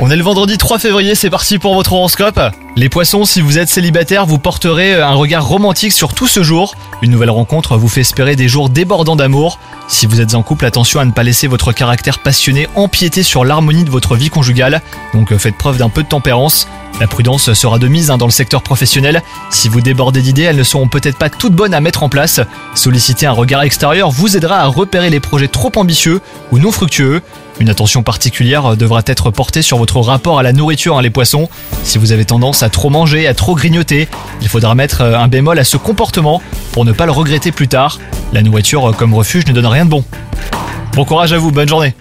On est le vendredi 3 février, c'est parti pour votre horoscope. Les poissons, si vous êtes célibataire, vous porterez un regard romantique sur tout ce jour. Une nouvelle rencontre vous fait espérer des jours débordants d'amour. Si vous êtes en couple, attention à ne pas laisser votre caractère passionné empiéter sur l'harmonie de votre vie conjugale. Donc euh, faites preuve d'un peu de tempérance. La prudence sera de mise hein, dans le secteur professionnel. Si vous débordez d'idées, elles ne seront peut-être pas toutes bonnes à mettre en place. Solliciter un regard extérieur vous aidera à repérer les projets trop ambitieux ou non fructueux. Une attention particulière devra être portée sur votre rapport à la nourriture, hein, les poissons. Si vous avez tendance à trop manger, à trop grignoter, il faudra mettre euh, un bémol à ce comportement pour ne pas le regretter plus tard. La nourriture comme refuge ne donne rien de bon. Bon courage à vous, bonne journée